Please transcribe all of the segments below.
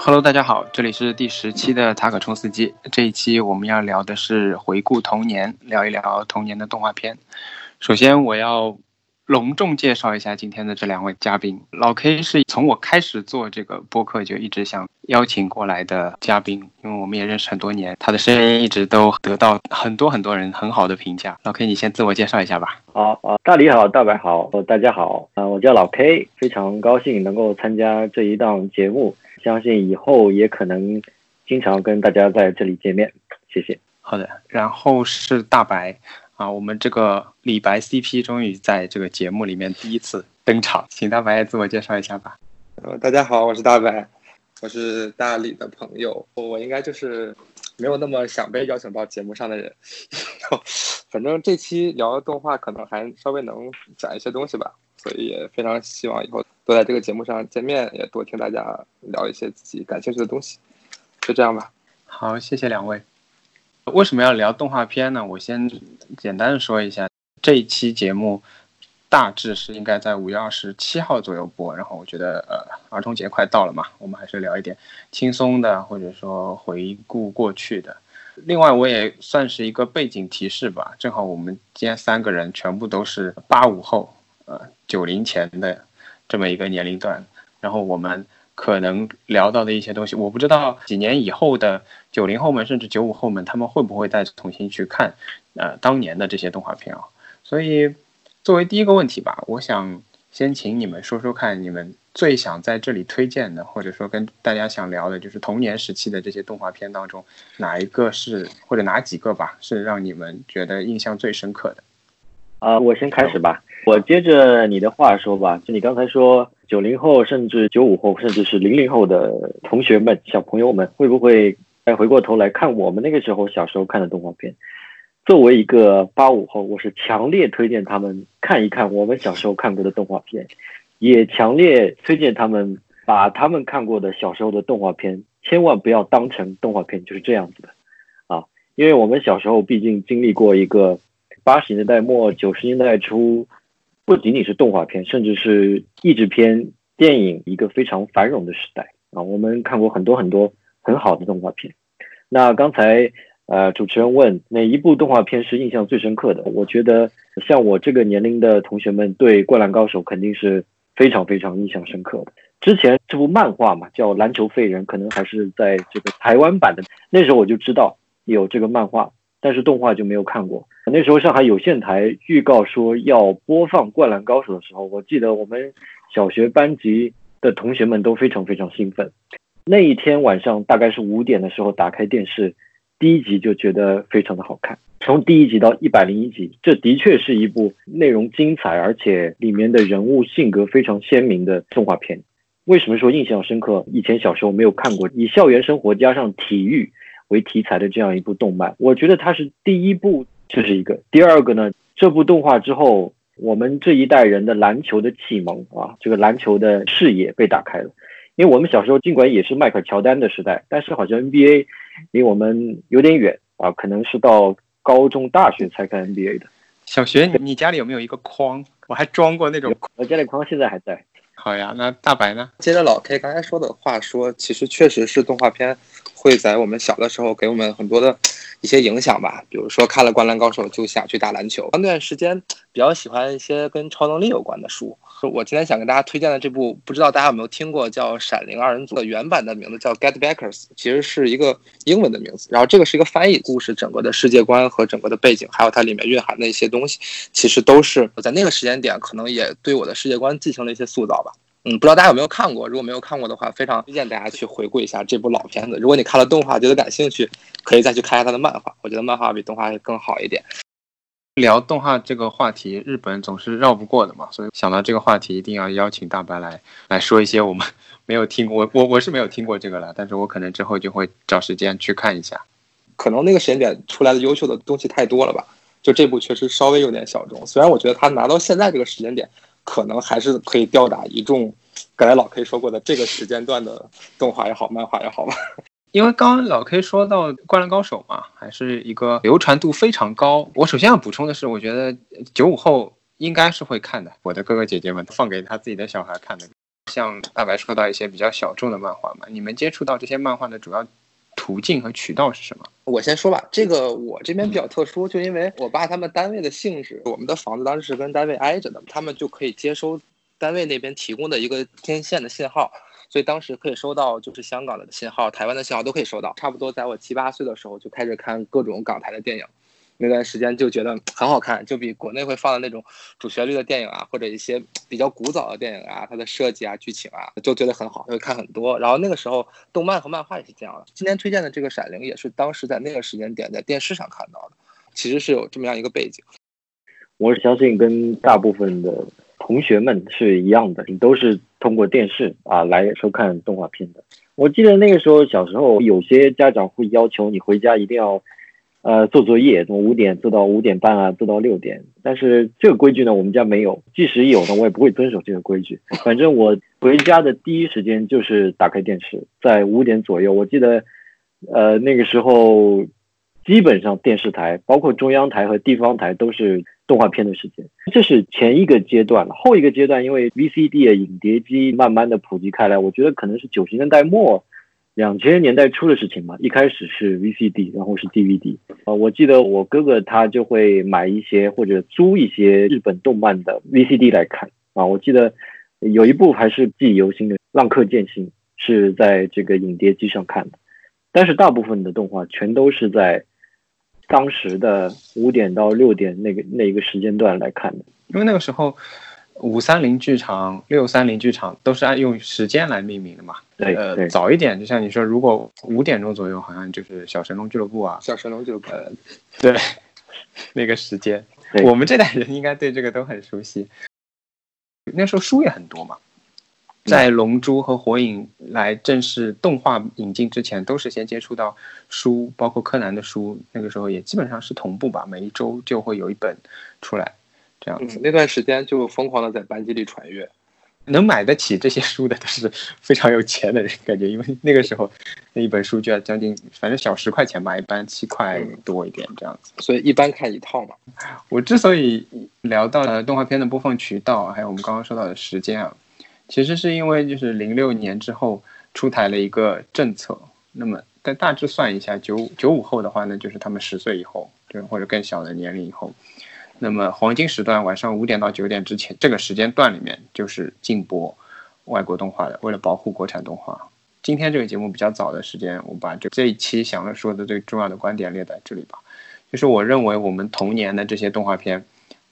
Hello，大家好，这里是第十期的塔可冲司机。这一期我们要聊的是回顾童年，聊一聊童年的动画片。首先，我要隆重介绍一下今天的这两位嘉宾。老 K 是从我开始做这个播客就一直想邀请过来的嘉宾，因为我们也认识很多年，他的声音一直都得到很多很多人很好的评价。老 K，你先自我介绍一下吧。好，啊，大李好，大白好，大家好，啊，我叫老 K，非常高兴能够参加这一档节目。相信以后也可能经常跟大家在这里见面，谢谢。好的，然后是大白啊，我们这个李白 CP 终于在这个节目里面第一次登场，请大白自我介绍一下吧。呃，大家好，我是大白，我是大理的朋友，我我应该就是没有那么想被邀请到节目上的人。反正这期聊的动画可能还稍微能讲一些东西吧，所以也非常希望以后。多在这个节目上见面，也多听大家聊一些自己感兴趣的东西，就这样吧。好，谢谢两位。为什么要聊动画片呢？我先简单的说一下，这一期节目大致是应该在五月二十七号左右播。然后我觉得，呃，儿童节快到了嘛，我们还是聊一点轻松的，或者说回顾过去的。另外，我也算是一个背景提示吧。正好我们今天三个人全部都是八五后，呃，九零前的。这么一个年龄段，然后我们可能聊到的一些东西，我不知道几年以后的九零后们甚至九五后们，他们会不会再重新去看，呃，当年的这些动画片啊？所以，作为第一个问题吧，我想先请你们说说看，你们最想在这里推荐的，或者说跟大家想聊的，就是童年时期的这些动画片当中，哪一个是或者哪几个吧，是让你们觉得印象最深刻的？啊，我先开始吧。我接着你的话说吧，就你刚才说九零后甚至九五后甚至是零零后的同学们、小朋友们，会不会再回过头来看我们那个时候小时候看的动画片？作为一个八五后，我是强烈推荐他们看一看我们小时候看过的动画片，也强烈推荐他们把他们看过的小时候的动画片千万不要当成动画片，就是这样子的啊，因为我们小时候毕竟经历过一个。八十年代末九十年代初，不仅仅是动画片，甚至是译制片、电影一个非常繁荣的时代啊！我们看过很多很多很好的动画片。那刚才呃，主持人问哪一部动画片是印象最深刻的？我觉得像我这个年龄的同学们对《灌篮高手》肯定是非常非常印象深刻的。之前这部漫画嘛，叫《篮球废人》，可能还是在这个台湾版的，那时候我就知道有这个漫画。但是动画就没有看过。那时候上海有线台预告说要播放《灌篮高手》的时候，我记得我们小学班级的同学们都非常非常兴奋。那一天晚上大概是五点的时候打开电视，第一集就觉得非常的好看。从第一集到一百零一集，这的确是一部内容精彩而且里面的人物性格非常鲜明的动画片。为什么说印象深刻？以前小时候没有看过，以校园生活加上体育。为题材的这样一部动漫，我觉得它是第一部，这是一个。第二个呢，这部动画之后，我们这一代人的篮球的启蒙啊，这个篮球的视野被打开了。因为我们小时候尽管也是迈克尔乔丹的时代，但是好像 NBA 离我们有点远啊，可能是到高中、大学才看 NBA 的。小学，你家里有没有一个框？我还装过那种。我家里框现在还在。好呀，那大白呢？接着老 K 刚才说的话说，其实确实是动画片。会在我们小的时候给我们很多的一些影响吧，比如说看了《灌篮高手》就想去打篮球。那段时间比较喜欢一些跟超能力有关的书。我今天想跟大家推荐的这部，不知道大家有没有听过，叫《闪灵二人组》的原版的名字叫《Get Backers》，其实是一个英文的名字。然后这个是一个翻译，故事整个的世界观和整个的背景，还有它里面蕴含的一些东西，其实都是在那个时间点可能也对我的世界观进行了一些塑造吧。嗯，不知道大家有没有看过？如果没有看过的话，非常推荐大家去回顾一下这部老片子。如果你看了动画觉得感兴趣，可以再去看一下它的漫画。我觉得漫画比动画更好一点。聊动画这个话题，日本总是绕不过的嘛，所以想到这个话题，一定要邀请大白来 来说一些我们没有听过。我我是没有听过这个了，但是我可能之后就会找时间去看一下。可能那个时间点出来的优秀的东西太多了吧？就这部确实稍微有点小众。虽然我觉得他拿到现在这个时间点。可能还是可以吊打一众，刚才老 K 说过的这个时间段的动画也好，漫画也好吧。因为刚刚老 K 说到《灌篮高手》嘛，还是一个流传度非常高。我首先要补充的是，我觉得九五后应该是会看的。我的哥哥姐姐们放给他自己的小孩看的。像大白说到一些比较小众的漫画嘛，你们接触到这些漫画的主要途径和渠道是什么？我先说吧，这个我这边比较特殊，就因为我爸他们单位的性质，我们的房子当时是跟单位挨着的，他们就可以接收单位那边提供的一个天线的信号，所以当时可以收到就是香港的信号、台湾的信号都可以收到。差不多在我七八岁的时候就开始看各种港台的电影。那段时间就觉得很好看，就比国内会放的那种主旋律的电影啊，或者一些比较古早的电影啊，它的设计啊、剧情啊，就觉得很好，会看很多。然后那个时候，动漫和漫画也是这样的。今天推荐的这个《闪灵》也是当时在那个时间点在电视上看到的，其实是有这么样一个背景。我相信跟大部分的同学们是一样的，你都是通过电视啊来收看动画片的。我记得那个时候小时候，有些家长会要求你回家一定要。呃，做作业从五点做到五点半啊，做到六点。但是这个规矩呢，我们家没有。即使有呢，我也不会遵守这个规矩。反正我回家的第一时间就是打开电视，在五点左右。我记得，呃，那个时候基本上电视台，包括中央台和地方台，都是动画片的时间。这是前一个阶段了。后一个阶段，因为 VCD 的影碟机慢慢的普及开来，我觉得可能是九十年代末。两千年代初的事情嘛，一开始是 VCD，然后是 DVD。呃，我记得我哥哥他就会买一些或者租一些日本动漫的 VCD 来看啊。我记得有一部还是记忆犹新的《浪客剑心》，是在这个影碟机上看的。但是大部分的动画全都是在当时的五点到六点那个那一个时间段来看的，因为那个时候。五三零剧场、六三零剧场都是按用时间来命名的嘛？对，呃，早一点，就像你说，如果五点钟左右，好像就是小神龙俱乐部啊。小神龙俱乐部，对，那个时间，我们这代人应该对这个都很熟悉。那时候书也很多嘛，在《龙珠》和《火影》来正式动画引进之前，都是先接触到书，包括柯南的书，那个时候也基本上是同步吧，每一周就会有一本出来。这样子，那段时间就疯狂的在班级里传阅，能买得起这些书的都是非常有钱的人，感觉因为那个时候那一本书就要将近，反正小十块钱吧，一般七块多一点这样子，所以一般看一套嘛。我之所以聊到了动画片的播放渠道，还有我们刚刚说到的时间啊，其实是因为就是零六年之后出台了一个政策，那么但大致算一下，九九五后的话呢，就是他们十岁以后，就或者更小的年龄以后。那么黄金时段晚上五点到九点之前这个时间段里面就是禁播外国动画的，为了保护国产动画。今天这个节目比较早的时间，我把这这一期想要说的最重要的观点列在这里吧。就是我认为我们童年的这些动画片，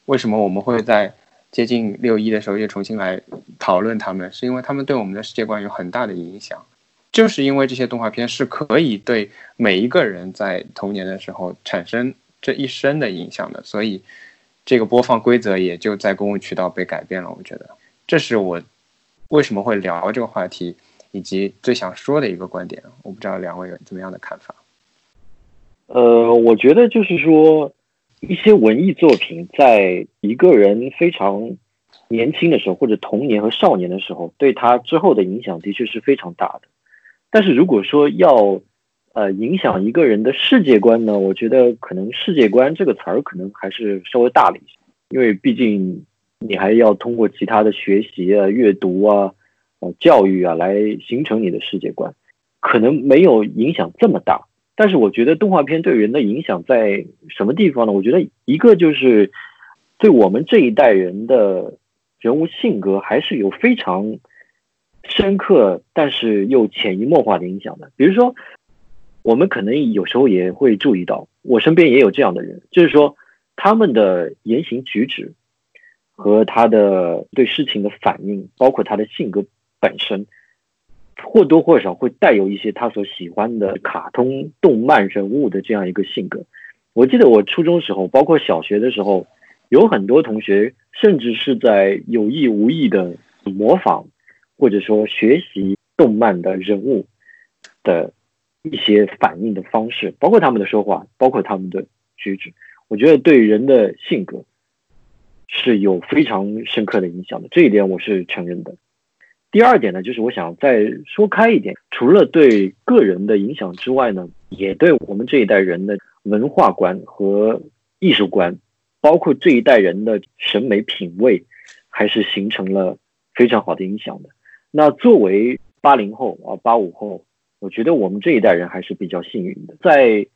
为什么我们会在接近六一的时候又重新来讨论他们，是因为他们对我们的世界观有很大的影响。就是因为这些动画片是可以对每一个人在童年的时候产生这一生的影响的，所以。这个播放规则也就在公共渠道被改变了，我觉得这是我为什么会聊这个话题，以及最想说的一个观点。我不知道两位有怎么样的看法。呃，我觉得就是说，一些文艺作品在一个人非常年轻的时候，或者童年和少年的时候，对他之后的影响的确是非常大的。但是如果说要呃，影响一个人的世界观呢？我觉得可能“世界观”这个词儿可能还是稍微大了一些，因为毕竟你还要通过其他的学习啊、阅读啊、呃教育啊来形成你的世界观，可能没有影响这么大。但是我觉得动画片对人的影响在什么地方呢？我觉得一个就是对我们这一代人的人物性格还是有非常深刻，但是又潜移默化的影响的，比如说。我们可能有时候也会注意到，我身边也有这样的人，就是说他们的言行举止和他的对事情的反应，包括他的性格本身，或多或少会带有一些他所喜欢的卡通动漫人物的这样一个性格。我记得我初中时候，包括小学的时候，有很多同学甚至是在有意无意的模仿或者说学习动漫的人物的。一些反应的方式，包括他们的说话，包括他们的举止，我觉得对人的性格是有非常深刻的影响的。这一点我是承认的。第二点呢，就是我想再说开一点，除了对个人的影响之外呢，也对我们这一代人的文化观和艺术观，包括这一代人的审美品味，还是形成了非常好的影响的。那作为八零后啊，八五后，我觉得我们这一代人还是比较幸运的，在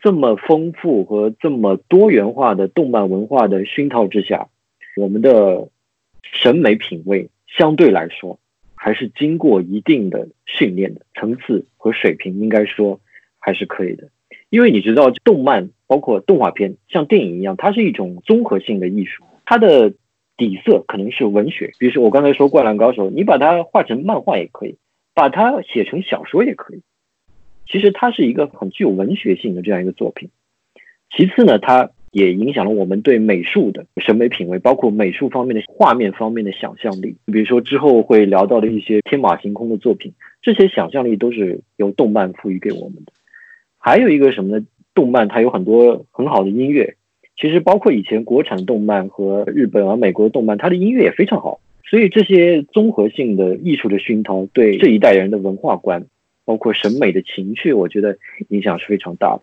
这么丰富和这么多元化的动漫文化的熏陶之下，我们的审美品味相对来说还是经过一定的训练的层次和水平，应该说还是可以的。因为你知道，动漫包括动画片，像电影一样，它是一种综合性的艺术，它的底色可能是文学。比如说我刚才说《灌篮高手》，你把它画成漫画也可以，把它写成小说也可以。其实它是一个很具有文学性的这样一个作品。其次呢，它也影响了我们对美术的审美品味，包括美术方面的画面方面的想象力。比如说之后会聊到的一些天马行空的作品，这些想象力都是由动漫赋予给我们的。还有一个什么呢？动漫它有很多很好的音乐，其实包括以前国产动漫和日本啊、美国的动漫，它的音乐也非常好。所以这些综合性的艺术的熏陶，对这一代人的文化观。包括审美的情趣，我觉得影响是非常大的。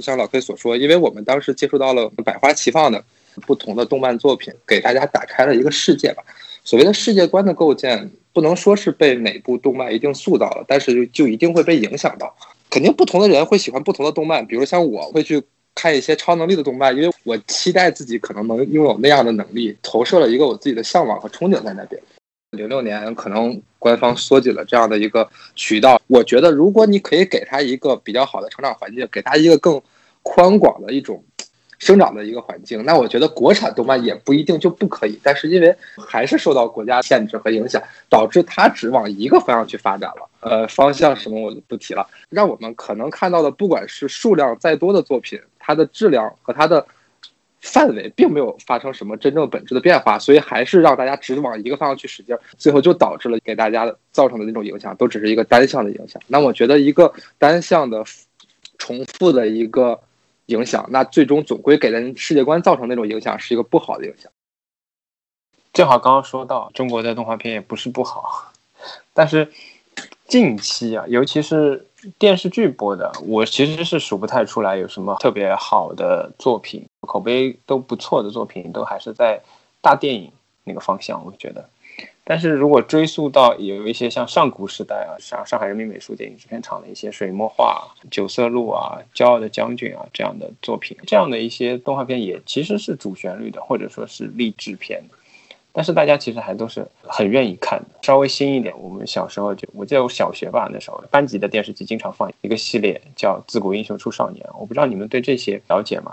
像老 K 所说，因为我们当时接触到了百花齐放的不同的动漫作品，给大家打开了一个世界吧。所谓的世界观的构建，不能说是被哪部动漫一定塑造了，但是就一定会被影响到。肯定不同的人会喜欢不同的动漫，比如像我会去看一些超能力的动漫，因为我期待自己可能能拥有那样的能力，投射了一个我自己的向往和憧憬在那边。零六年可能官方缩紧了这样的一个渠道，我觉得如果你可以给他一个比较好的成长环境，给他一个更宽广的一种生长的一个环境，那我觉得国产动漫也不一定就不可以。但是因为还是受到国家限制和影响，导致它只往一个方向去发展了。呃，方向什么我就不提了，让我们可能看到的，不管是数量再多的作品，它的质量和它的。范围并没有发生什么真正本质的变化，所以还是让大家只往一个方向去使劲，最后就导致了给大家造成的那种影响，都只是一个单向的影响。那我觉得一个单向的、重复的一个影响，那最终总归给人世界观造成那种影响，是一个不好的影响。正好刚刚说到中国的动画片也不是不好，但是近期啊，尤其是。电视剧播的，我其实是数不太出来有什么特别好的作品，口碑都不错的作品，都还是在大电影那个方向，我觉得。但是如果追溯到有一些像上古时代啊，像上海人民美术电影制片厂的一些水墨画、九色鹿啊、骄傲的将军啊这样的作品，这样的一些动画片也其实是主旋律的，或者说是励志片。但是大家其实还都是很愿意看的。稍微新一点，我们小时候就，我记得我小学吧，那时候班级的电视机经常放一个系列叫《自古英雄出少年》，我不知道你们对这些了解吗？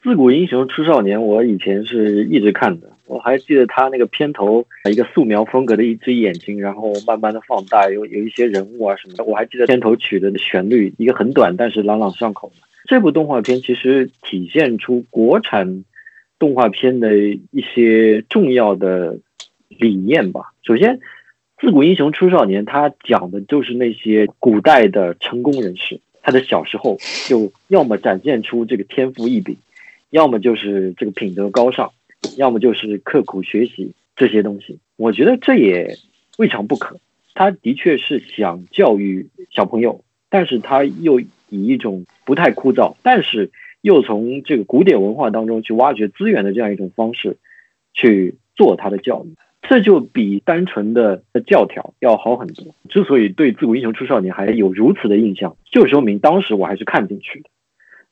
《自古英雄出少年》，我以前是一直看的。我还记得他那个片头，一个素描风格的一只眼睛，然后慢慢的放大，有有一些人物啊什么的。我还记得片头曲的旋律，一个很短但是朗朗上口的。这部动画片其实体现出国产。动画片的一些重要的理念吧。首先，《自古英雄出少年》它讲的就是那些古代的成功人士，他的小时候就要么展现出这个天赋异禀，要么就是这个品德高尚，要么就是刻苦学习这些东西。我觉得这也未尝不可。他的确是想教育小朋友，但是他又以一种不太枯燥，但是。又从这个古典文化当中去挖掘资源的这样一种方式，去做他的教育，这就比单纯的教条要好很多。之所以对《自古英雄出少年》还有如此的印象，就说明当时我还是看进去的。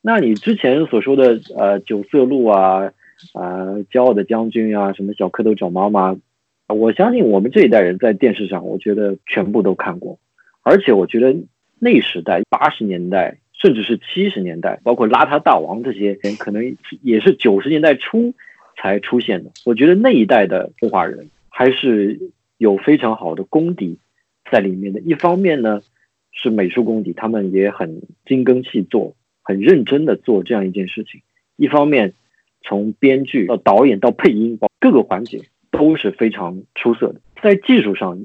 那你之前所说的呃九色鹿啊，呃骄傲的将军啊，什么小蝌蚪找妈妈，我相信我们这一代人在电视上，我觉得全部都看过，而且我觉得那时代八十年代。甚至是七十年代，包括邋遢大王这些人，可能也是九十年代初才出现的。我觉得那一代的动画人还是有非常好的功底在里面的。一方面呢，是美术功底，他们也很精耕细作，很认真的做这样一件事情；一方面，从编剧到导演到配音，各个环节都是非常出色的。在技术上，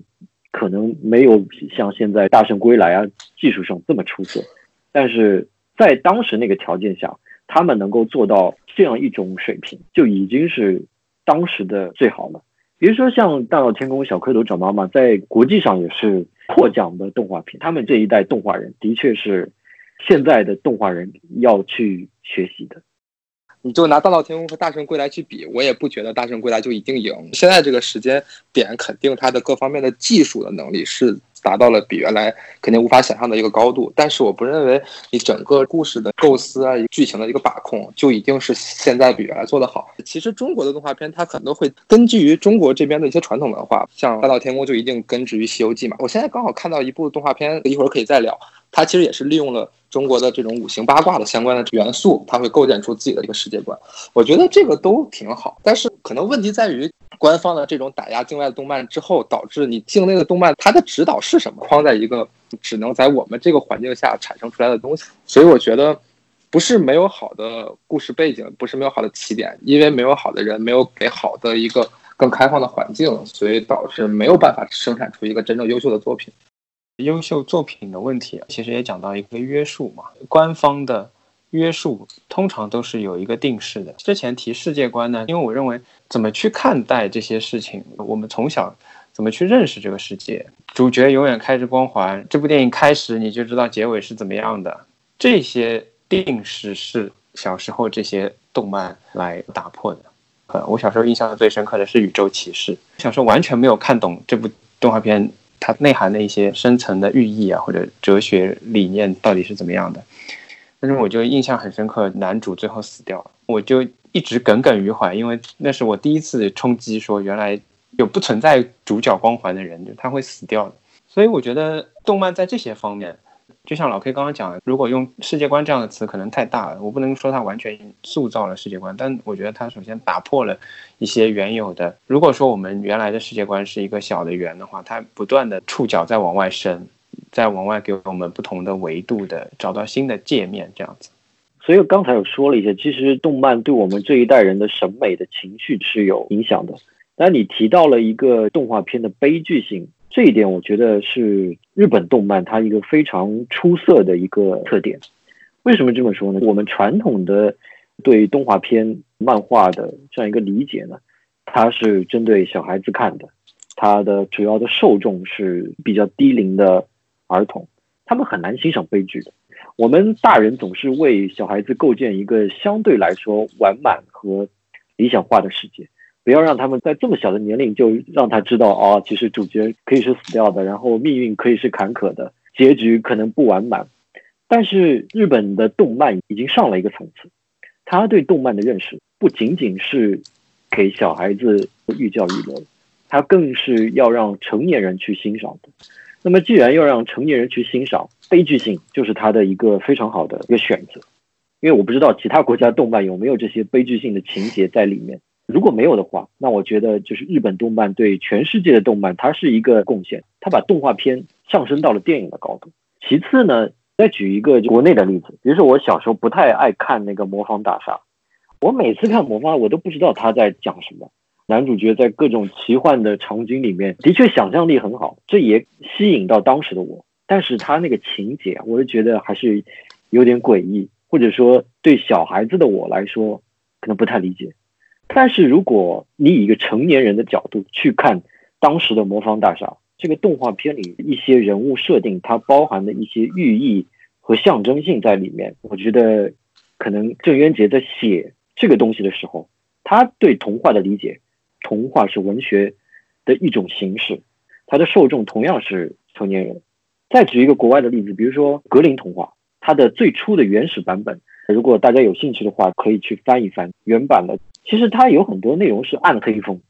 可能没有像现在《大圣归来》啊技术上这么出色。但是在当时那个条件下，他们能够做到这样一种水平，就已经是当时的最好了。比如说像《大闹天宫》《小蝌蚪找妈妈》，在国际上也是获奖的动画片。他们这一代动画人的确是现在的动画人要去学习的。你就拿《大闹天宫》和《大圣归来》去比，我也不觉得《大圣归来》就一定赢。现在这个时间点，肯定它的各方面的技术的能力是。达到了比原来肯定无法想象的一个高度，但是我不认为你整个故事的构思啊、剧情的一个把控就一定是现在比原来做得好。其实中国的动画片它可能会根据于中国这边的一些传统文化，像《大闹天宫》就一定根植于《西游记》嘛。我现在刚好看到一部动画片，一会儿可以再聊。它其实也是利用了中国的这种五行八卦的相关的元素，它会构建出自己的一个世界观。我觉得这个都挺好，但是可能问题在于。官方的这种打压境外的动漫之后，导致你境内的动漫它的指导是什么？框在一个只能在我们这个环境下产生出来的东西。所以我觉得，不是没有好的故事背景，不是没有好的起点，因为没有好的人，没有给好的一个更开放的环境，所以导致没有办法生产出一个真正优秀的作品。优秀作品的问题，其实也讲到一个约束嘛，官方的。约束通常都是有一个定式的。之前提世界观呢，因为我认为怎么去看待这些事情，我们从小怎么去认识这个世界，主角永远开着光环，这部电影开始你就知道结尾是怎么样的，这些定式是小时候这些动漫来打破的。呃，我小时候印象最深刻的是《宇宙骑士》，小时候完全没有看懂这部动画片它内涵的一些深层的寓意啊，或者哲学理念到底是怎么样的。但是我就印象很深刻，男主最后死掉了，我就一直耿耿于怀，因为那是我第一次冲击，说原来有不存在主角光环的人，就他会死掉的。所以我觉得动漫在这些方面，就像老 K 刚刚讲的，如果用世界观这样的词可能太大了，我不能说它完全塑造了世界观，但我觉得它首先打破了一些原有的。如果说我们原来的世界观是一个小的圆的话，它不断的触角在往外伸。在往外给我们不同的维度的找到新的界面，这样子。所以刚才有说了一些，其实动漫对我们这一代人的审美的情绪是有影响的。那你提到了一个动画片的悲剧性，这一点我觉得是日本动漫它一个非常出色的一个特点。为什么这么说呢？我们传统的对动画片漫画的这样一个理解呢，它是针对小孩子看的，它的主要的受众是比较低龄的。儿童，他们很难欣赏悲剧的。我们大人总是为小孩子构建一个相对来说完满和理想化的世界，不要让他们在这么小的年龄就让他知道哦，其实主角可以是死掉的，然后命运可以是坎坷的，结局可能不完满。但是日本的动漫已经上了一个层次，他对动漫的认识不仅仅是给小孩子寓教于乐，他更是要让成年人去欣赏的。那么，既然要让成年人去欣赏，悲剧性就是他的一个非常好的一个选择。因为我不知道其他国家动漫有没有这些悲剧性的情节在里面。如果没有的话，那我觉得就是日本动漫对全世界的动漫，它是一个贡献。它把动画片上升到了电影的高度。其次呢，再举一个国内的例子，比如说我小时候不太爱看那个《魔方大厦》，我每次看《魔方》，我都不知道他在讲什么。男主角在各种奇幻的场景里面，的确想象力很好，这也吸引到当时的我。但是他那个情节，我就觉得还是有点诡异，或者说对小孩子的我来说，可能不太理解。但是如果你以一个成年人的角度去看当时的魔方大厦这个动画片里一些人物设定，它包含的一些寓意和象征性在里面，我觉得可能郑渊洁在写这个东西的时候，他对童话的理解。童话是文学的一种形式，它的受众同样是成年人。再举一个国外的例子，比如说格林童话，它的最初的原始版本，如果大家有兴趣的话，可以去翻一翻原版的。其实它有很多内容是暗黑风，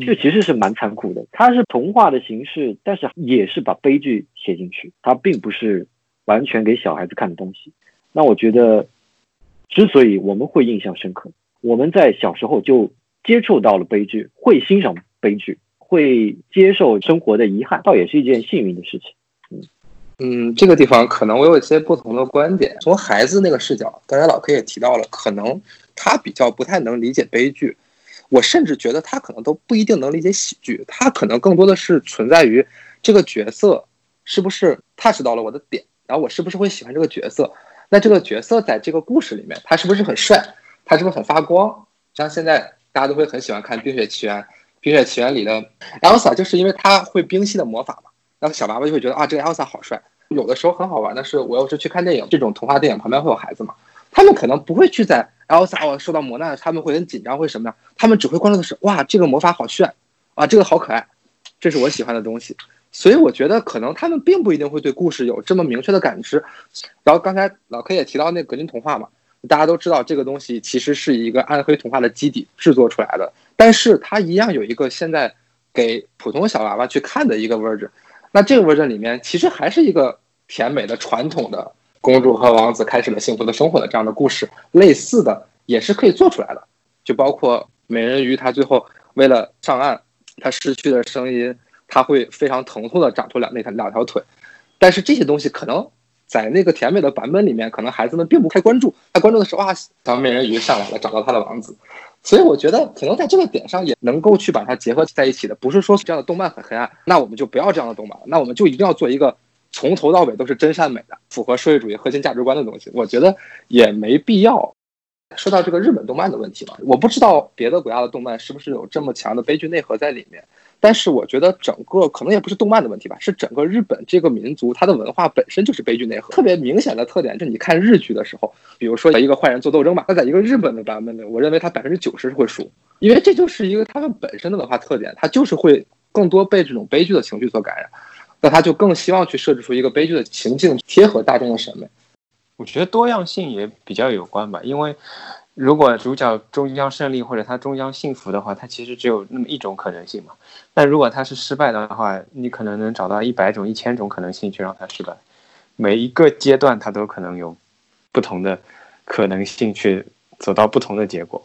这其实是蛮残酷的。它是童话的形式，但是也是把悲剧写进去，它并不是完全给小孩子看的东西。那我觉得，之所以我们会印象深刻，我们在小时候就。接触到了悲剧，会欣赏悲剧，会接受生活的遗憾，倒也是一件幸运的事情。嗯，这个地方可能我有一些不同的观点。从孩子那个视角，刚才老 K 也提到了，可能他比较不太能理解悲剧。我甚至觉得他可能都不一定能理解喜剧，他可能更多的是存在于这个角色是不是 touch 到了我的点，然后我是不是会喜欢这个角色。那这个角色在这个故事里面，他是不是很帅？他是不是很发光？像现在。大家都会很喜欢看《冰雪奇缘》，《冰雪奇缘》里的 Elsa 就是因为他会冰系的魔法嘛，然后小娃娃就会觉得啊，这个 Elsa 好帅。有的时候很好玩的是，我要是去看电影，这种童话电影旁边会有孩子嘛，他们可能不会去在 Elsa 哦受到磨难，他们会很紧张，会什么样？他们只会关注的是哇，这个魔法好炫，啊，这个好可爱，这是我喜欢的东西。所以我觉得可能他们并不一定会对故事有这么明确的感知。然后刚才老 K 也提到那格林童话嘛，大家都知道这个东西其实是一个暗黑童话的基底制作出来的，但是它一样有一个现在给普通小娃娃去看的一个位置。那这个故事里面其实还是一个甜美的传统的公主和王子开始了幸福的生活的这样的故事，类似的也是可以做出来的。就包括美人鱼，她最后为了上岸，她失去了声音。她会非常疼痛的长出两那条两条腿，但是这些东西可能在那个甜美的版本里面，可能孩子们并不太关注。他关注的是哇，小美人鱼上来了，找到他的王子。所以我觉得可能在这个点上也能够去把它结合在一起的。不是说这样的动漫很黑暗，那我们就不要这样的动漫了，那我们就一定要做一个从头到尾都是真善美的、符合社会主义核心价值观的东西。我觉得也没必要。说到这个日本动漫的问题嘛，我不知道别的国家的动漫是不是有这么强的悲剧内核在里面。但是我觉得整个可能也不是动漫的问题吧，是整个日本这个民族它的文化本身就是悲剧内核。特别明显的特点就是你看日剧的时候，比如说一个坏人做斗争吧，那在一个日本的版本里，我认为它百分之九十是会输，因为这就是一个他们本身的文化特点，它就是会更多被这种悲剧的情绪所感染，那他就更希望去设置出一个悲剧的情境，贴合大众的审美。我觉得多样性也比较有关吧，因为。如果主角终将胜利或者他终将幸福的话，他其实只有那么一种可能性嘛。但如果他是失败的话，你可能能找到一百种、一千种可能性去让他失败。每一个阶段他都可能有不同的可能性去走到不同的结果。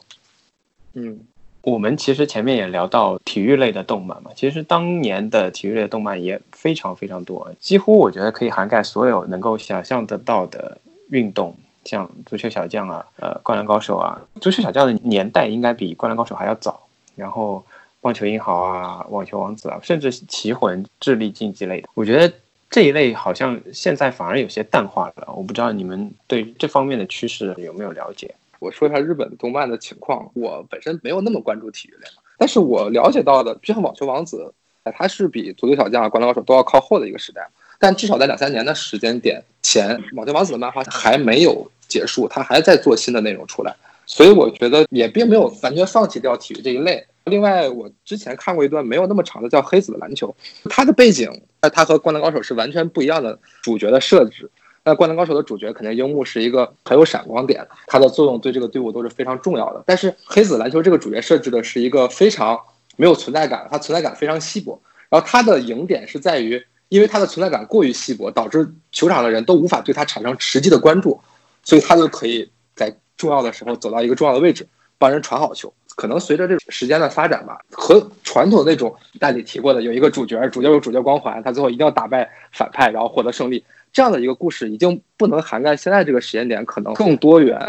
嗯，我们其实前面也聊到体育类的动漫嘛，其实当年的体育类的动漫也非常非常多，几乎我觉得可以涵盖所有能够想象得到的运动。像足球小将啊，呃，灌篮高手啊，足球小将的年代应该比灌篮高手还要早。然后棒球英豪啊，网球王子啊，甚至棋魂、智力竞技类的，我觉得这一类好像现在反而有些淡化了。我不知道你们对这方面的趋势有没有了解？我说一下日本动漫的情况。我本身没有那么关注体育类，但是我了解到的，就像网球王子，它是比足球小将、灌篮高手都要靠后的一个时代。但至少在两三年的时间点前，网球王子的漫画还没有。结束，他还在做新的内容出来，所以我觉得也并没有完全放弃掉体育这一类。另外，我之前看过一段没有那么长的叫《黑子的篮球》，它的背景，呃，它和《灌篮高手》是完全不一样的主角的设置。那《灌篮高手》的主角肯定樱木是一个很有闪光点，它的作用对这个队伍都是非常重要的。但是《黑子篮球》这个主角设置的是一个非常没有存在感，它存在感非常稀薄。然后它的赢点是在于，因为它的存在感过于稀薄，导致球场的人都无法对它产生实际的关注。所以他就可以在重要的时候走到一个重要的位置，帮人传好球。可能随着这种时间的发展吧，和传统那种带你提过的有一个主角，主角有主角光环，他最后一定要打败反派，然后获得胜利，这样的一个故事已经不能涵盖现在这个时间点可能更多元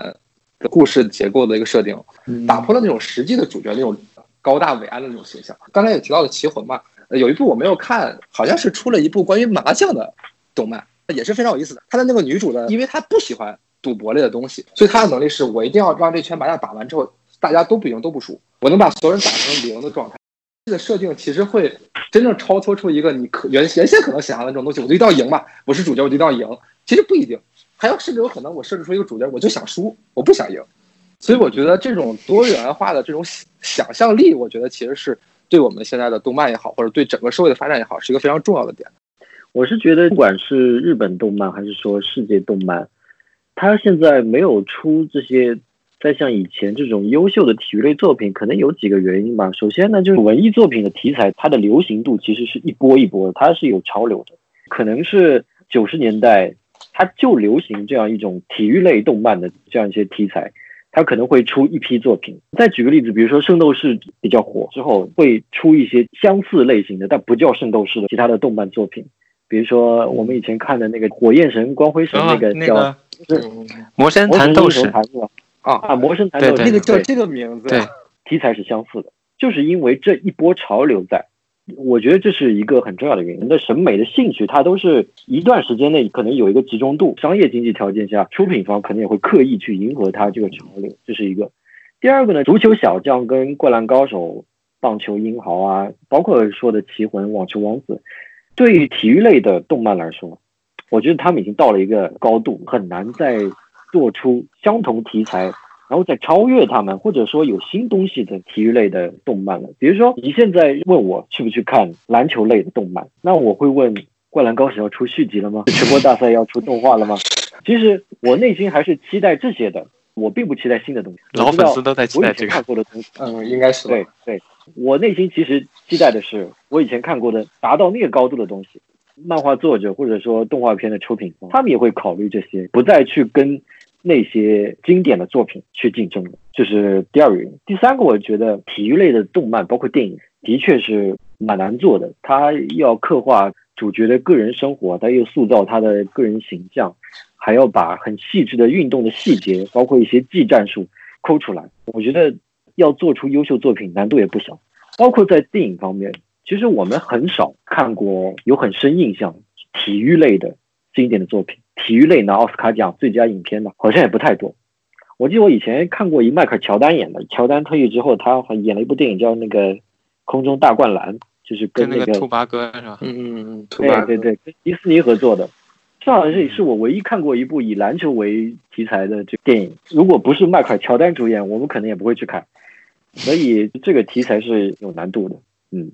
的故事结构的一个设定，打破了那种实际的主角那种高大伟岸的那种形象。刚才也提到了《棋魂》嘛，有一部我没有看，好像是出了一部关于麻将的动漫，也是非常有意思的。他的那个女主呢，因为她不喜欢。赌博类的东西，所以他的能力是我一定要让这圈麻将打完之后，大家都不赢都不输，我能把所有人打成零的状态。这个设定其实会真正超脱出一个你可原原先可能想象的这种东西，我就一定要赢吧，我是主角我就一定要赢。其实不一定，还有甚至有可能我设置出一个主角，我就想输，我不想赢。所以我觉得这种多元化的这种想象力，我觉得其实是对我们现在的动漫也好，或者对整个社会的发展也好，是一个非常重要的点。我是觉得，不管是日本动漫还是说世界动漫。他现在没有出这些再像以前这种优秀的体育类作品，可能有几个原因吧。首先呢，就是文艺作品的题材，它的流行度其实是一波一波的，它是有潮流的。可能是九十年代，它就流行这样一种体育类动漫的这样一些题材，它可能会出一批作品。再举个例子，比如说《圣斗士》比较火之后，会出一些相似类型的但不叫《圣斗士》的其他的动漫作品，比如说我们以前看的那个《火焰神》《光辉神》那个叫。是魔神弹斗士啊啊！魔神弹斗士，这个叫这个名字，对，题材是相似的，就是因为这一波潮流在，我觉得这是一个很重要的原因。的审美的兴趣，它都是一段时间内可能有一个集中度，商业经济条件下，出品方肯定也会刻意去迎合它这个潮流，这是一个。第二个呢，足球小将跟灌篮高手、棒球英豪啊，包括说的棋魂、网球王子，对于体育类的动漫来说。我觉得他们已经到了一个高度，很难再做出相同题材，然后再超越他们，或者说有新东西的体育类的动漫了。比如说，你现在问我去不去看篮球类的动漫，那我会问：《灌篮高手》要出续集了吗？全国大赛要出动画了吗？其实我内心还是期待这些的，我并不期待新的东西。老粉丝都在期待这个。看过的东西，嗯，应该是对对。我内心其实期待的是我以前看过的达到那个高度的东西。漫画作者或者说动画片的出品方，他们也会考虑这些，不再去跟那些经典的作品去竞争了。这是第二个原因。第三个，我觉得体育类的动漫，包括电影，的确是蛮难做的。它要刻画主角的个人生活，他又塑造他的个人形象，还要把很细致的运动的细节，包括一些技战术抠出来。我觉得要做出优秀作品，难度也不小。包括在电影方面。其实我们很少看过有很深印象体育类的经典的作品，体育类拿奥斯卡奖最佳影片的，好像也不太多。我记得我以前看过一迈克尔乔丹演的，乔丹退役之后，他演了一部电影叫那个《空中大灌篮》，就是跟那个兔八哥是吧？嗯嗯嗯，对对对，跟迪士尼合作的，这好像是是我唯一看过一部以篮球为题材的这电影。如果不是迈克尔乔丹主演，我们可能也不会去看。所以这个题材是有难度的，嗯。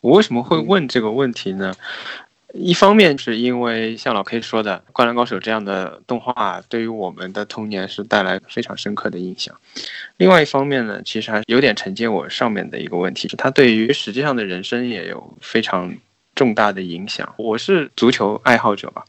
我为什么会问这个问题呢？一方面是因为像老 K 说的，《灌篮高手》这样的动画对于我们的童年是带来非常深刻的印象。另外一方面呢，其实还有点承接我上面的一个问题，是它对于实际上的人生也有非常重大的影响。我是足球爱好者吧，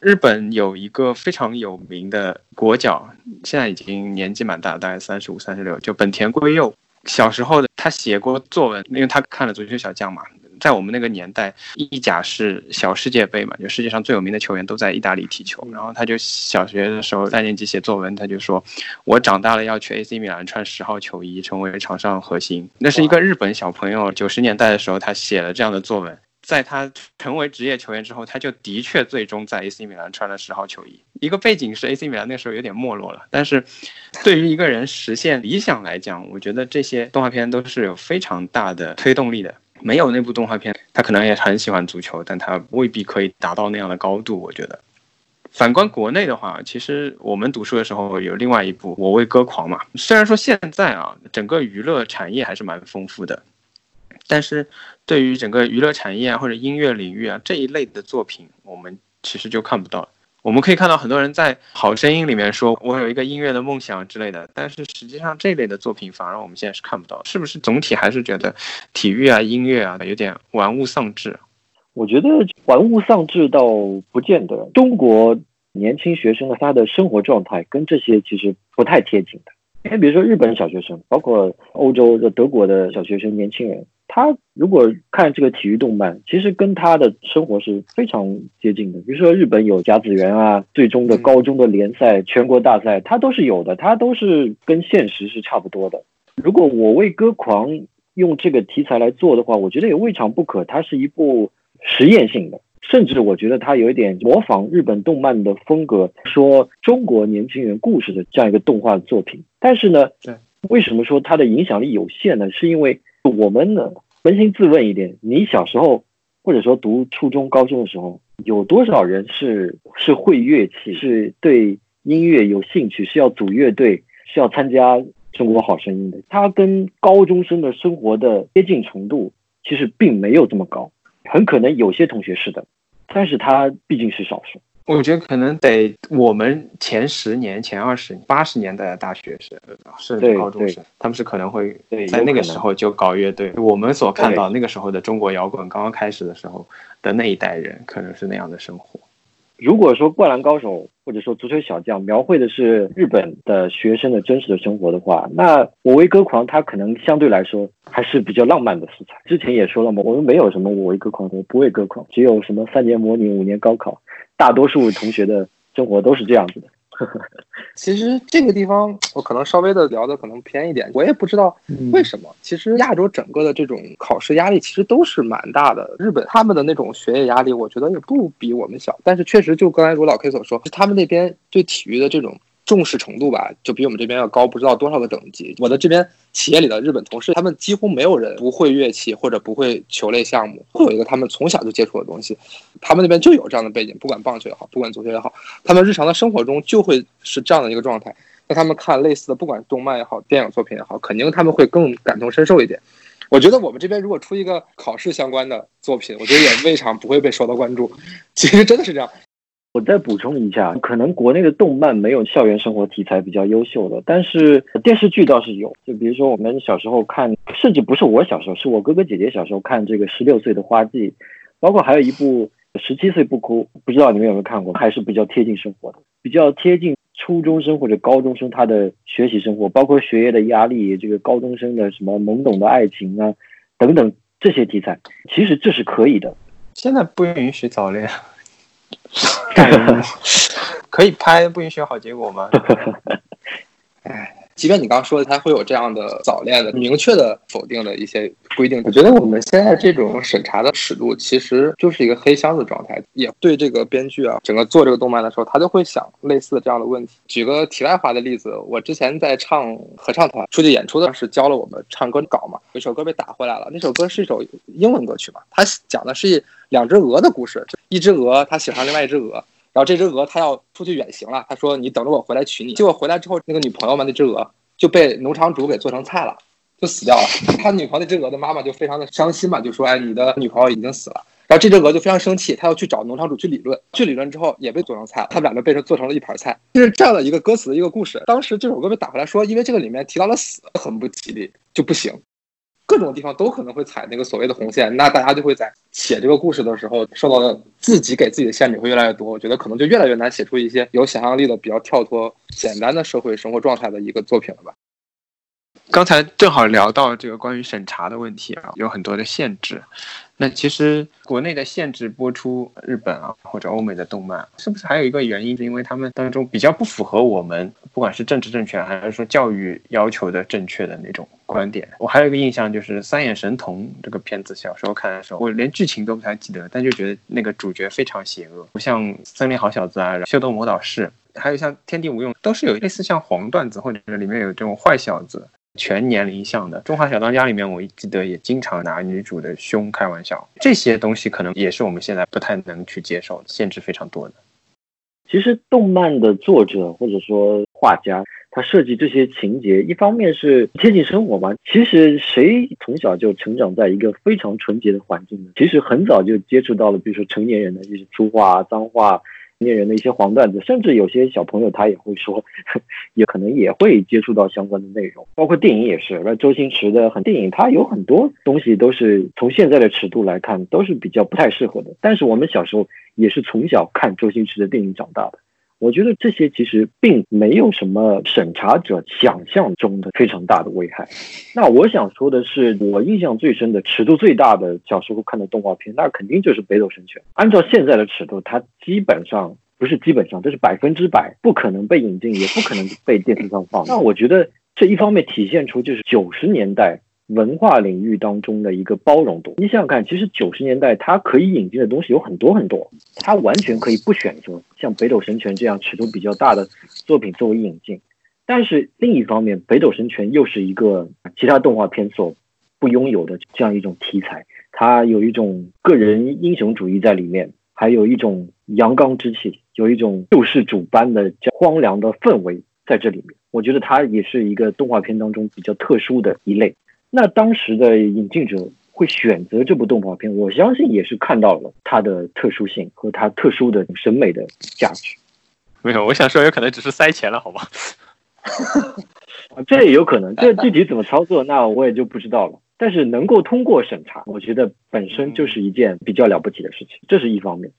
日本有一个非常有名的国脚，现在已经年纪蛮大，大概三十五、三十六，就本田圭佑。小时候的他写过作文，因为他看了足球小将嘛，在我们那个年代，意甲是小世界杯嘛，就世界上最有名的球员都在意大利踢球。然后他就小学的时候三年级写作文，他就说：“我长大了要去 AC 米兰穿十号球衣，成为场上核心。”那是一个日本小朋友九十年代的时候他写了这样的作文。在他成为职业球员之后，他就的确最终在 AC 米兰穿了十号球衣。一个背景是 AC 米兰那时候有点没落了，但是对于一个人实现理想来讲，我觉得这些动画片都是有非常大的推动力的。没有那部动画片，他可能也很喜欢足球，但他未必可以达到那样的高度。我觉得，反观国内的话，其实我们读书的时候有另外一部《我为歌狂》嘛。虽然说现在啊，整个娱乐产业还是蛮丰富的。但是，对于整个娱乐产业啊，或者音乐领域啊这一类的作品，我们其实就看不到。我们可以看到很多人在《好声音》里面说“我有一个音乐的梦想”之类的，但是实际上这类的作品反而我们现在是看不到。是不是总体还是觉得体育啊、音乐啊有点玩物丧志？我觉得玩物丧志倒不见得。中国年轻学生的他的生活状态跟这些其实不太贴近的。因为比如说日本小学生，包括欧洲的德国的小学生、年轻人。他如果看这个体育动漫，其实跟他的生活是非常接近的。比如说日本有甲子园啊，最终的高中的联赛、全国大赛，它都是有的，它都是跟现实是差不多的。如果我为歌狂用这个题材来做的话，我觉得也未尝不可。它是一部实验性的，甚至我觉得它有一点模仿日本动漫的风格，说中国年轻人故事的这样一个动画作品。但是呢，对，为什么说它的影响力有限呢？是因为我们呢？扪心自问一点，你小时候或者说读初中、高中的时候，有多少人是是会乐器，是对音乐有兴趣，是要组乐队，是要参加《中国好声音》的？他跟高中生的生活的接近程度，其实并没有这么高。很可能有些同学是的，但是他毕竟是少数。我觉得可能得我们前十年、前二十、八十年代的大学生，甚至高中生，他们是可能会在那个时候就搞乐队。我们所看到那个时候的中国摇滚刚刚开始的时候的那一代人，可能是那样的生活。如果说《灌篮高手》或者说《足球小将》描绘的是日本的学生的真实的生活的话，那《我为歌狂》它可能相对来说还是比较浪漫的素材。之前也说了嘛，我们没有什么“我为歌狂”我“不为歌狂”，只有什么三年模拟、五年高考。大多数同学的生活都是这样子的。其实这个地方我可能稍微的聊的可能偏一点，我也不知道为什么。其实亚洲整个的这种考试压力其实都是蛮大的。日本他们的那种学业压力，我觉得也不比我们小。但是确实，就刚才如老 K 所说，他们那边对体育的这种重视程度吧，就比我们这边要高不知道多少个等级。我的这边企业里的日本同事，他们几乎没有人不会乐器或者不会球类项目，会有一个他们从小就接触的东西。他们那边就有这样的背景，不管棒球也好，不管足球也好，他们日常的生活中就会是这样的一个状态。那他们看类似的，不管动漫也好，电影作品也好，肯定他们会更感同身受一点。我觉得我们这边如果出一个考试相关的作品，我觉得也未尝不会被受到关注。其实真的是这样。我再补充一下，可能国内的动漫没有校园生活题材比较优秀的，但是电视剧倒是有。就比如说我们小时候看，甚至不是我小时候，是我哥哥姐姐小时候看这个《十六岁的花季》，包括还有一部《十七岁不哭》，不知道你们有没有看过？还是比较贴近生活的，比较贴近初中生或者高中生他的学习生活，包括学业的压力，这个高中生的什么懵懂的爱情啊，等等这些题材，其实这是可以的。现在不允许早恋。可以拍，不允许有好结果吗？即便你刚刚说的，它会有这样的早恋的明确的否定的一些规定。我觉得我们现在这种审查的尺度，其实就是一个黑箱子状态。也对这个编剧啊，整个做这个动漫的时候，他就会想类似这样的问题。举个题外话的例子，我之前在唱合唱团出去演出的时候，教了我们唱歌稿嘛，有一首歌被打回来了。那首歌是一首英文歌曲嘛，它讲的是两只鹅的故事，一只鹅它喜欢另外一只鹅。然后这只鹅它要出去远行了，他说你等着我回来娶你。结果回来之后，那个女朋友嘛，那只鹅就被农场主给做成菜了，就死掉了。他女朋友那只鹅的妈妈就非常的伤心嘛，就说哎，你的女朋友已经死了。然后这只鹅就非常生气，他要去找农场主去理论。去理论之后也被做成菜了，他们俩就被做成了一盘菜。就是这样的一个歌词的一个故事。当时这首歌被打回来说，因为这个里面提到了死，很不吉利，就不行。各种地方都可能会踩那个所谓的红线，那大家就会在写这个故事的时候受到的自己给自己的限制会越来越多。我觉得可能就越来越难写出一些有想象力的、比较跳脱、简单的社会生活状态的一个作品了吧。刚才正好聊到这个关于审查的问题啊，有很多的限制。那其实国内的限制播出日本啊或者欧美的动漫，是不是还有一个原因，是因为他们当中比较不符合我们不管是政治正确还是说教育要求的正确的那种观点？我还有一个印象就是《三眼神童》这个片子，小时候看的时候，我连剧情都不太记得，但就觉得那个主角非常邪恶，不像《森林好小子》啊、《秀逗魔导士》，还有像《天地无用》，都是有类似像黄段子或者里面有这种坏小子。全年龄向的《中华小当家》里面，我记得也经常拿女主的胸开玩笑。这些东西可能也是我们现在不太能去接受，限制非常多的。其实，动漫的作者或者说画家，他设计这些情节，一方面是贴近生活嘛。其实，谁从小就成长在一个非常纯洁的环境呢？其实很早就接触到了，比如说成年人的一些粗话、脏话。年人的一些黄段子，甚至有些小朋友他也会说，也可能也会接触到相关的内容，包括电影也是。那周星驰的很电影，他有很多东西都是从现在的尺度来看，都是比较不太适合的。但是我们小时候也是从小看周星驰的电影长大的。我觉得这些其实并没有什么审查者想象中的非常大的危害。那我想说的是，我印象最深的、尺度最大的小时候看的动画片，那肯定就是《北斗神拳》。按照现在的尺度，它基本上不是基本上，这是百分之百不可能被引进，也不可能被电视上放。那我觉得这一方面体现出就是九十年代。文化领域当中的一个包容度，你想想看，其实九十年代它可以引进的东西有很多很多，它完全可以不选择像《北斗神拳》这样尺度比较大的作品作为引进。但是另一方面，《北斗神拳》又是一个其他动画片所不拥有的这样一种题材，它有一种个人英雄主义在里面，还有一种阳刚之气，有一种救世主般的荒凉的氛围在这里面。我觉得它也是一个动画片当中比较特殊的一类。那当时的引进者会选择这部动画片，我相信也是看到了它的特殊性和它特殊的审美的价值。没有，我想说有可能只是塞钱了，好吗？这也有可能，这具体怎么操作，那我也就不知道了。但是能够通过审查，我觉得本身就是一件比较了不起的事情，这是一方面。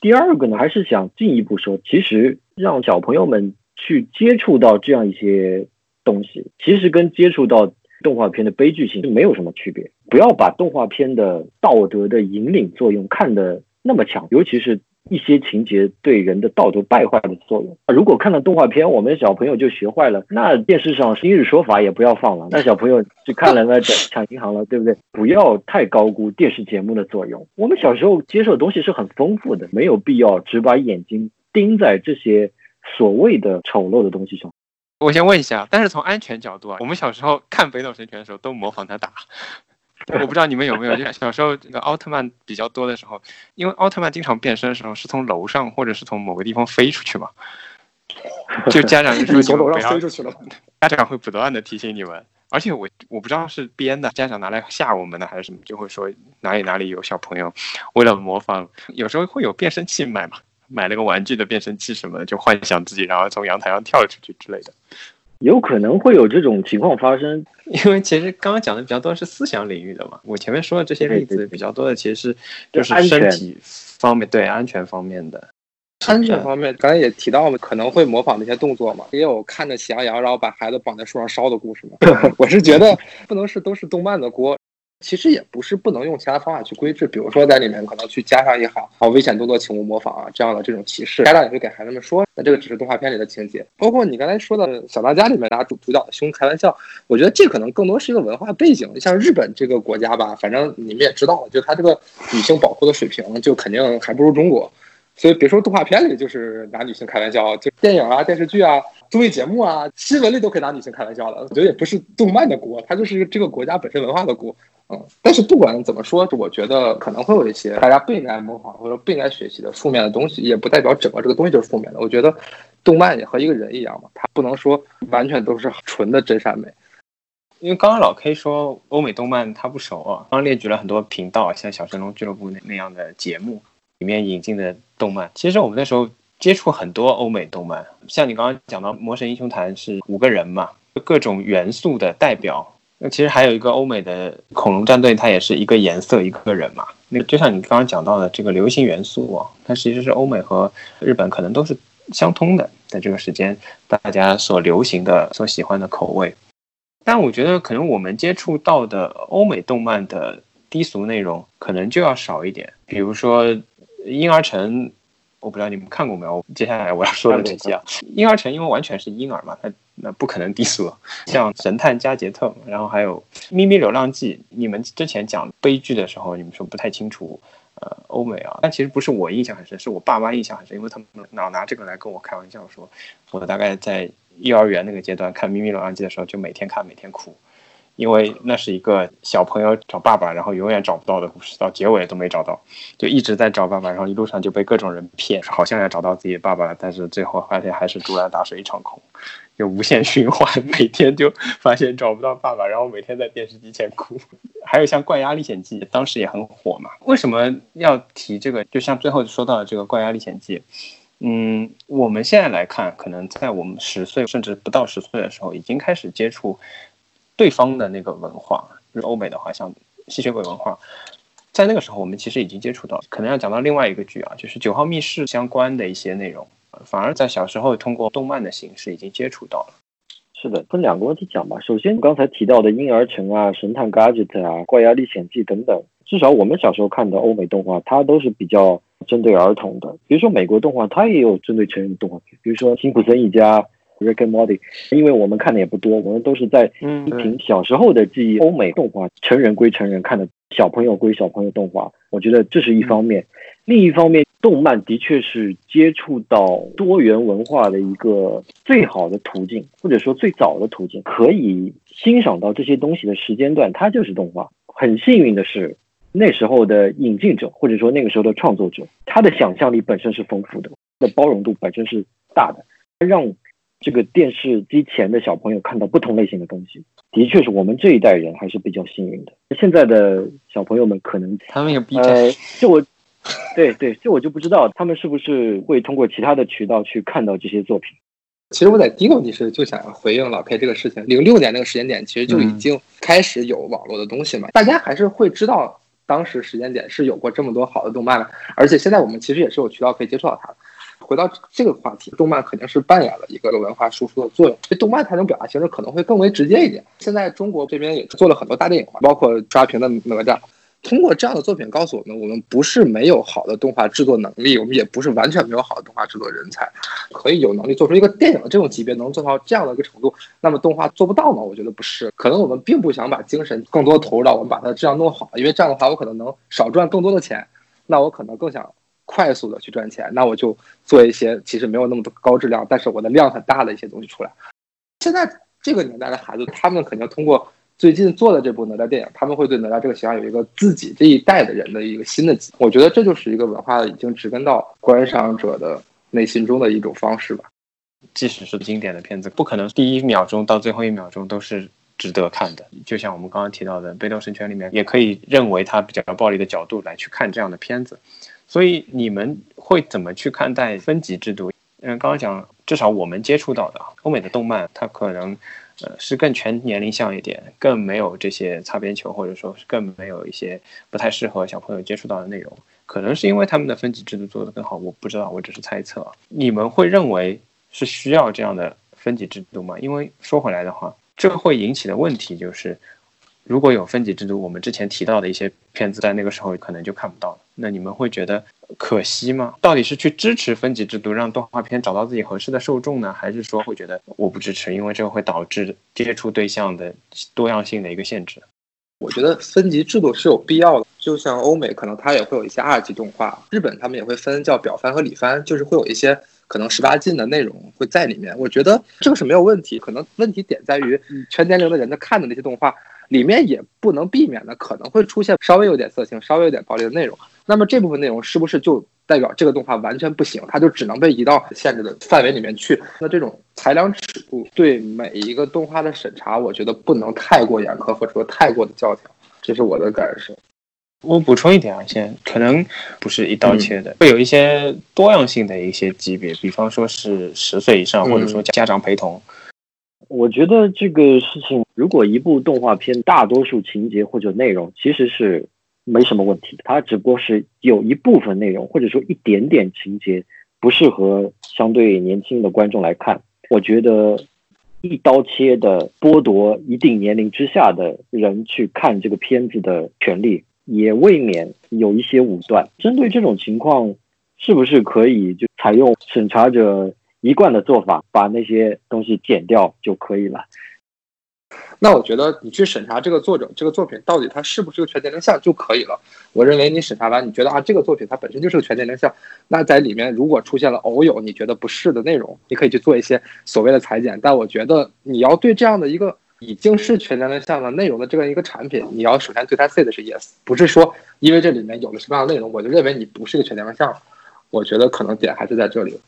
第二个呢，还是想进一步说，其实让小朋友们去接触到这样一些东西，其实跟接触到。动画片的悲剧性就没有什么区别，不要把动画片的道德的引领作用看得那么强，尤其是一些情节对人的道德败坏的作用。如果看了动画片，我们小朋友就学坏了，那电视上今日说法也不要放了，那小朋友去看了那抢银行了，对不对？不要太高估电视节目的作用。我们小时候接受的东西是很丰富的，没有必要只把眼睛盯在这些所谓的丑陋的东西上。我先问一下，但是从安全角度啊，我们小时候看《北斗神拳》的时候都模仿他打。我不知道你们有没有，就小时候这个奥特曼比较多的时候，因为奥特曼经常变身的时候是从楼上或者是从某个地方飞出去嘛，就家长就说从楼上飞出去了。家长会不断的提醒你们，而且我我不知道是编的，家长拿来吓我们的还是什么，就会说哪里哪里有小朋友为了模仿，有时候会有变声器卖嘛，买了个玩具的变声器什么的，就幻想自己然后从阳台上跳出去之类的。有可能会有这种情况发生，因为其实刚刚讲的比较多是思想领域的嘛，我前面说的这些例子比较多的其实是就是身体方面对安全方面的。安全方面，刚才也提到了，可能会模仿那些动作嘛，也有看着喜羊羊然后把孩子绑在树上烧的故事嘛。我是觉得不能是都是动漫的锅。其实也不是不能用其他方法去规制，比如说在里面可能去加上一行“好危险动作，请勿模仿”啊这样的这种提示，家长也会给孩子们说，那这个只是动画片里的情节。包括你刚才说的小当家里面拿主主角的胸开玩笑，我觉得这可能更多是一个文化背景。像日本这个国家吧，反正你们也知道，就他这个女性保护的水平就肯定还不如中国，所以别说动画片里就是拿女性开玩笑，就电影啊、电视剧啊、综艺节目啊、新闻里都可以拿女性开玩笑的。我觉得也不是动漫的锅，它就是这个国家本身文化的锅。嗯，但是不管怎么说，我觉得可能会有一些大家不应该模仿或者不应该学习的负面的东西，也不代表整个这个东西就是负面的。我觉得动漫也和一个人一样嘛，它不能说完全都是纯的真善美。因为刚刚老 K 说欧美动漫他不熟啊，刚列举了很多频道，像小神龙俱乐部那那样的节目里面引进的动漫。其实我们那时候接触很多欧美动漫，像你刚刚讲到《魔神英雄坛》是五个人嘛，各种元素的代表。那其实还有一个欧美的恐龙战队，它也是一个颜色一个人嘛。那就像你刚刚讲到的这个流行元素啊，它其实是欧美和日本可能都是相通的，在这个时间大家所流行的、所喜欢的口味。但我觉得可能我们接触到的欧美动漫的低俗内容可能就要少一点，比如说《婴儿城》。我不知道你们看过没有？接下来我要说的这些啊，婴儿城因为完全是婴儿嘛，它那不可能低俗。像神探加杰特，然后还有咪咪流浪记。你们之前讲悲剧的时候，你们说不太清楚，呃，欧美啊，但其实不是我印象很深，是我爸妈印象很深，因为他们老拿这个来跟我开玩笑，说我大概在幼儿园那个阶段看咪咪流浪记的时候，就每天看，每天哭。因为那是一个小朋友找爸爸，然后永远找不到的故事，到结尾都没找到，就一直在找爸爸，然后一路上就被各种人骗，好像要找到自己的爸爸，但是最后发现还是竹篮打水一场空，就无限循环，每天就发现找不到爸爸，然后每天在电视机前哭。还有像《怪鸭历险记》，当时也很火嘛。为什么要提这个？就像最后说到的这个《怪鸭历险记》，嗯，我们现在来看，可能在我们十岁甚至不到十岁的时候，已经开始接触。对方的那个文化，就是欧美的话，像吸血鬼文化，在那个时候我们其实已经接触到，可能要讲到另外一个剧啊，就是《九号密室》相关的一些内容，反而在小时候通过动漫的形式已经接触到了。是的，分两个问题讲吧。首先，刚才提到的《婴儿城》啊，《神探 Gadget》啊，《怪鸭历险记》等等，至少我们小时候看的欧美动画，它都是比较针对儿童的。比如说美国动画，它也有针对成人的动画片，比如说《辛普森一家》。Rick and Morty，因为我们看的也不多，我们都是在凭小时候的记忆，欧美动画，成人归成人看的，小朋友归小朋友动画。我觉得这是一方面，另一方面，动漫的确是接触到多元文化的一个最好的途径，或者说最早的途径，可以欣赏到这些东西的时间段，它就是动画。很幸运的是，那时候的引进者，或者说那个时候的创作者，他的想象力本身是丰富的，的包容度本身是大的，让。这个电视机前的小朋友看到不同类型的东西，的确是我们这一代人还是比较幸运的。现在的小朋友们可能他们有 B 站，这我，对对，这我就不知道他们是不是会通过其他的渠道去看到这些作品。其实我在第一个问题是就想回应老 K 这个事情，零六年那个时间点其实就已经开始有网络的东西嘛，大家还是会知道当时时间点是有过这么多好的动漫的，而且现在我们其实也是有渠道可以接触到它的。回到这个话题，动漫肯定是扮演了一个文化输出的作用。这动漫它种表达形式可能会更为直接一点。现在中国这边也做了很多大电影，包括刷屏的哪吒。通过这样的作品告诉我们，我们不是没有好的动画制作能力，我们也不是完全没有好的动画制作人才，可以有能力做出一个电影的这种级别，能做到这样的一个程度。那么动画做不到吗？我觉得不是，可能我们并不想把精神更多投入到我们把它这样弄好，因为这样的话我可能能少赚更多的钱。那我可能更想。快速的去赚钱，那我就做一些其实没有那么多高质量，但是我的量很大的一些东西出来。现在这个年代的孩子，他们肯定通过最近做的这部哪吒电影，他们会对哪吒这个形象有一个自己这一代的人的一个新的。我觉得这就是一个文化已经植根到观赏者的内心中的一种方式吧。即使是经典的片子，不可能第一秒钟到最后一秒钟都是值得看的。就像我们刚刚提到的《北斗神拳》里面，也可以认为它比较暴力的角度来去看这样的片子。所以你们会怎么去看待分级制度？嗯，刚刚讲，至少我们接触到的欧美的动漫，它可能呃是更全年龄向一点，更没有这些擦边球，或者说是更没有一些不太适合小朋友接触到的内容。可能是因为他们的分级制度做得更好，我不知道，我只是猜测。你们会认为是需要这样的分级制度吗？因为说回来的话，这个会引起的问题就是。如果有分级制度，我们之前提到的一些片子，在那个时候可能就看不到了。那你们会觉得可惜吗？到底是去支持分级制度，让动画片找到自己合适的受众呢，还是说会觉得我不支持，因为这个会导致接触对象的多样性的一个限制？我觉得分级制度是有必要的。就像欧美，可能它也会有一些二级动画；日本他们也会分叫表番和里番，就是会有一些可能十八禁的内容会在里面。我觉得这个是没有问题，可能问题点在于全年龄的人在看的那些动画。里面也不能避免的可能会出现稍微有点色情、稍微有点暴力的内容。那么这部分内容是不是就代表这个动画完全不行？它就只能被移到限制的范围里面去？那这种裁量尺度对每一个动画的审查，我觉得不能太过严苛或者说太过的教条。这是我的感受。我补充一点啊，先可能不是一刀切的，会有一些多样性的一些级别，比方说是十岁以上，或者说家长陪同。我觉得这个事情，如果一部动画片大多数情节或者内容其实是没什么问题的，它只不过是有一部分内容或者说一点点情节不适合相对年轻的观众来看，我觉得一刀切的剥夺一定年龄之下的人去看这个片子的权利，也未免有一些武断。针对这种情况，是不是可以就采用审查者？一贯的做法，把那些东西剪掉就可以了。那我觉得你去审查这个作者这个作品到底它是不是个全年龄向就可以了。我认为你审查完，你觉得啊这个作品它本身就是个全年龄向，那在里面如果出现了偶有你觉得不是的内容，你可以去做一些所谓的裁剪。但我觉得你要对这样的一个已经是全年龄向的内容的这样一个产品，你要首先对它 say 的是 yes，不是说因为这里面有了什么样的内容，我就认为你不是个全年龄向。我觉得可能点还是在这里。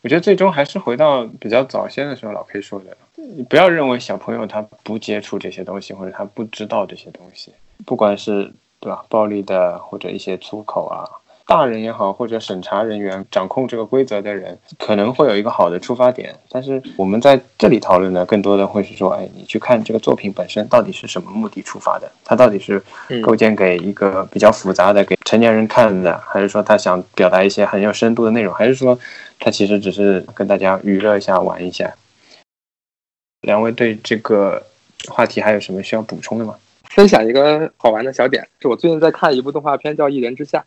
我觉得最终还是回到比较早先的时候，老 K 说的，你不要认为小朋友他不接触这些东西，或者他不知道这些东西，不管是对吧，暴力的或者一些粗口啊。大人也好，或者审查人员掌控这个规则的人，可能会有一个好的出发点。但是我们在这里讨论的，更多的会是说，哎，你去看这个作品本身到底是什么目的出发的？它到底是构建给一个比较复杂的给成年人看的，还是说他想表达一些很有深度的内容，还是说他其实只是跟大家娱乐一下、玩一下？两位对这个话题还有什么需要补充的吗？分享一个好玩的小点，是我最近在看一部动画片，叫《一人之下》。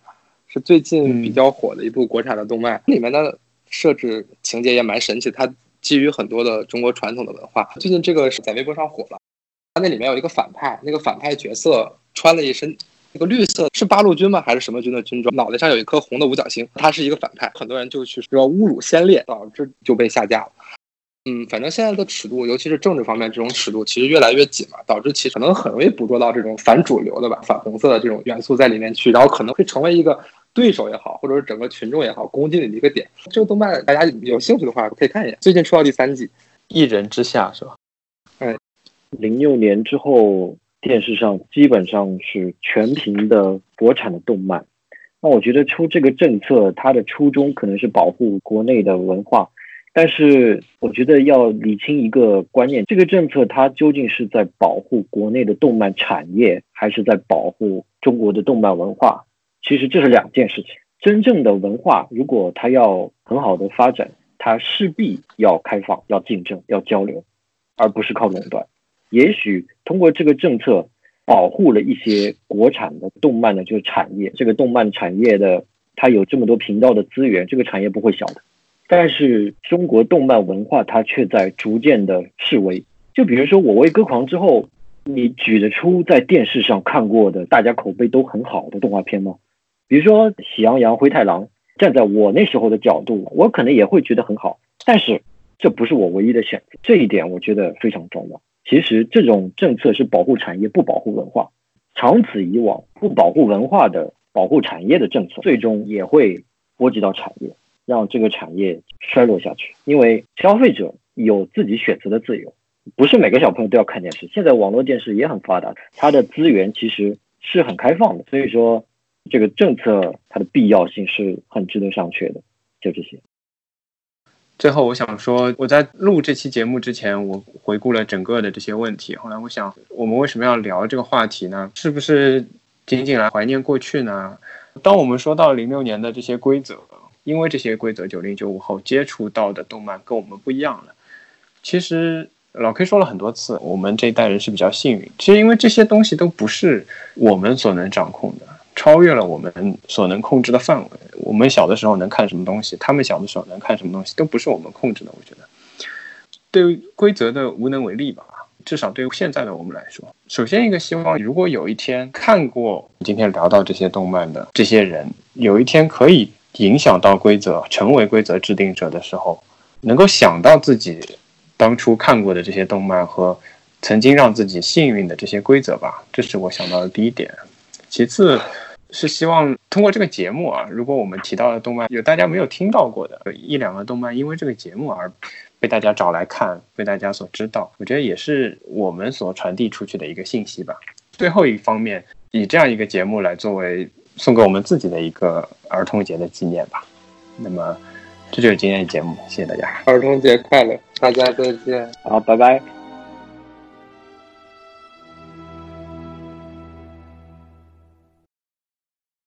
是最近比较火的一部国产的动漫，里面的设置情节也蛮神奇，它基于很多的中国传统的文化。最近这个是在微博上火了，它那里面有一个反派，那个反派角色穿了一身那个绿色，是八路军吗？还是什么军的军装？脑袋上有一颗红的五角星，他是一个反派，很多人就去说侮辱先烈，导致就被下架了。嗯，反正现在的尺度，尤其是政治方面这种尺度，其实越来越紧嘛，导致其实可能很容易捕捉到这种反主流的吧、反红色的这种元素在里面去，然后可能会成为一个对手也好，或者是整个群众也好攻击你的一个点。这个动漫大家有兴趣的话可以看一眼，最近出到第三季，《一人之下》是吧？嗯，零六年之后电视上基本上是全屏的国产的动漫。那我觉得出这个政策，它的初衷可能是保护国内的文化。但是我觉得要理清一个观念，这个政策它究竟是在保护国内的动漫产业，还是在保护中国的动漫文化？其实这是两件事情。真正的文化，如果它要很好的发展，它势必要开放、要竞争、要交流，而不是靠垄断。也许通过这个政策保护了一些国产的动漫的这个产业，这个动漫产业的它有这么多频道的资源，这个产业不会小的。但是中国动漫文化它却在逐渐的式微。就比如说《我为歌狂》之后，你举得出在电视上看过的、大家口碑都很好的动画片吗？比如说《喜羊羊灰太狼》，站在我那时候的角度，我可能也会觉得很好，但是这不是我唯一的选择，这一点我觉得非常重要。其实这种政策是保护产业不保护文化，长此以往，不保护文化的保护产业的政策，最终也会波及到产业，让这个产业衰落下去。因为消费者有自己选择的自由，不是每个小朋友都要看电视。现在网络电视也很发达，它的资源其实是很开放的，所以说。这个政策它的必要性是很值得商榷的，就这些。最后，我想说，我在录这期节目之前，我回顾了整个的这些问题。后来，我想，我们为什么要聊这个话题呢？是不是仅仅来怀念过去呢？当我们说到零六年的这些规则，因为这些规则，九零九五后接触到的动漫跟我们不一样了。其实，老 K 说了很多次，我们这一代人是比较幸运。其实，因为这些东西都不是我们所能掌控的。超越了我们所能控制的范围。我们小的时候能看什么东西，他们小的时候能看什么东西，都不是我们控制的。我觉得，对规则的无能为力吧。至少对于现在的我们来说，首先一个希望，如果有一天看过今天聊到这些动漫的这些人，有一天可以影响到规则，成为规则制定者的时候，能够想到自己当初看过的这些动漫和曾经让自己幸运的这些规则吧。这是我想到的第一点。其次。是希望通过这个节目啊，如果我们提到的动漫有大家没有听到过的一两个动漫，因为这个节目而被大家找来看，被大家所知道，我觉得也是我们所传递出去的一个信息吧。最后一方面，以这样一个节目来作为送给我们自己的一个儿童节的纪念吧。那么，这就是今天的节目，谢谢大家，儿童节快乐，大家再见，好，拜拜。